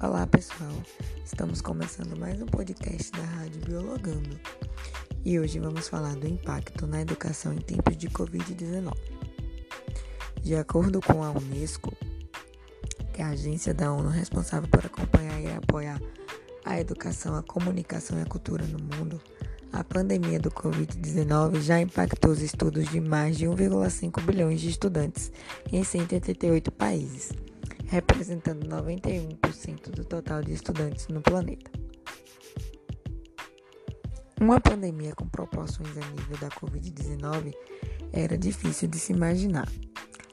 Olá pessoal, estamos começando mais um podcast da Rádio Biologando. E hoje vamos falar do impacto na educação em tempos de Covid-19. De acordo com a Unesco, que é a agência da ONU responsável por acompanhar e apoiar a educação, a comunicação e a cultura no mundo, a pandemia do Covid-19 já impactou os estudos de mais de 1,5 bilhões de estudantes em 188 países representando 91% do total de estudantes no planeta. Uma pandemia com proporções a nível da Covid-19 era difícil de se imaginar.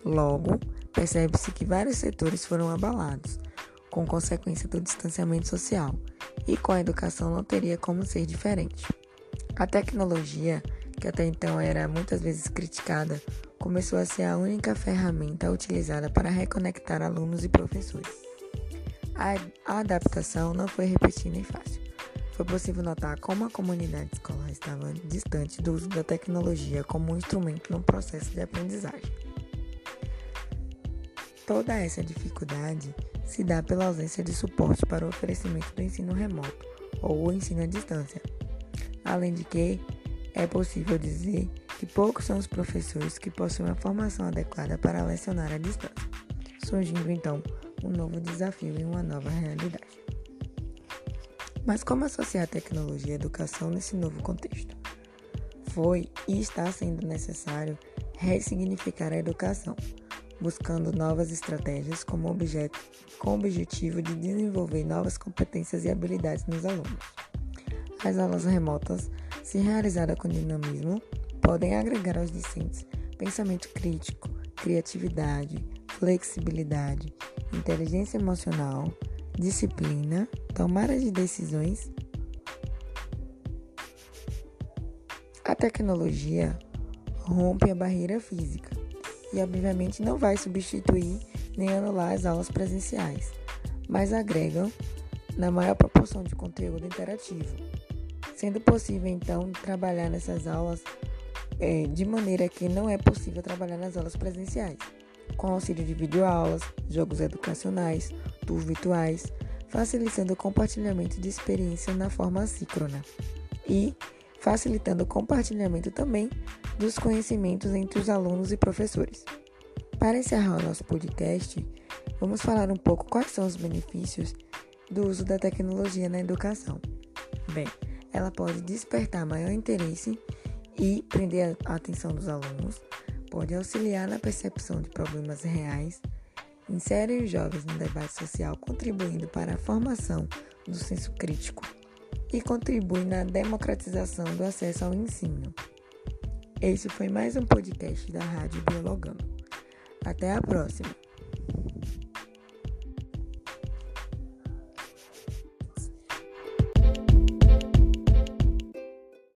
Logo, percebe-se que vários setores foram abalados, com consequência do distanciamento social, e com a educação não teria como ser diferente. A tecnologia, que até então era muitas vezes criticada começou a ser a única ferramenta utilizada para reconectar alunos e professores. A adaptação não foi repetida nem fácil. Foi possível notar como a comunidade escolar estava distante do uso da tecnologia como um instrumento no processo de aprendizagem. Toda essa dificuldade se dá pela ausência de suporte para o oferecimento do ensino remoto ou o ensino à distância. Além de que, é possível dizer que poucos são os professores que possuem a formação adequada para lecionar à distância, surgindo então um novo desafio e uma nova realidade. Mas como associar a tecnologia à educação nesse novo contexto? Foi e está sendo necessário ressignificar a educação, buscando novas estratégias como objeto, com o objetivo de desenvolver novas competências e habilidades nos alunos. As aulas remotas, se realizadas com dinamismo, podem agregar aos discentes pensamento crítico, criatividade, flexibilidade, inteligência emocional, disciplina, tomada de decisões. A tecnologia rompe a barreira física e, obviamente, não vai substituir nem anular as aulas presenciais, mas agregam na maior proporção de conteúdo interativo, sendo possível então trabalhar nessas aulas é, de maneira que não é possível trabalhar nas aulas presenciais, com auxílio de videoaulas, jogos educacionais, tours virtuais, facilitando o compartilhamento de experiência na forma assíncrona e facilitando o compartilhamento também dos conhecimentos entre os alunos e professores. Para encerrar o nosso podcast, vamos falar um pouco quais são os benefícios do uso da tecnologia na educação. Bem, ela pode despertar maior interesse e prender a atenção dos alunos, pode auxiliar na percepção de problemas reais, insere os jovens no debate social, contribuindo para a formação do senso crítico e contribui na democratização do acesso ao ensino. Esse foi mais um podcast da Rádio Biologando. Até a próxima!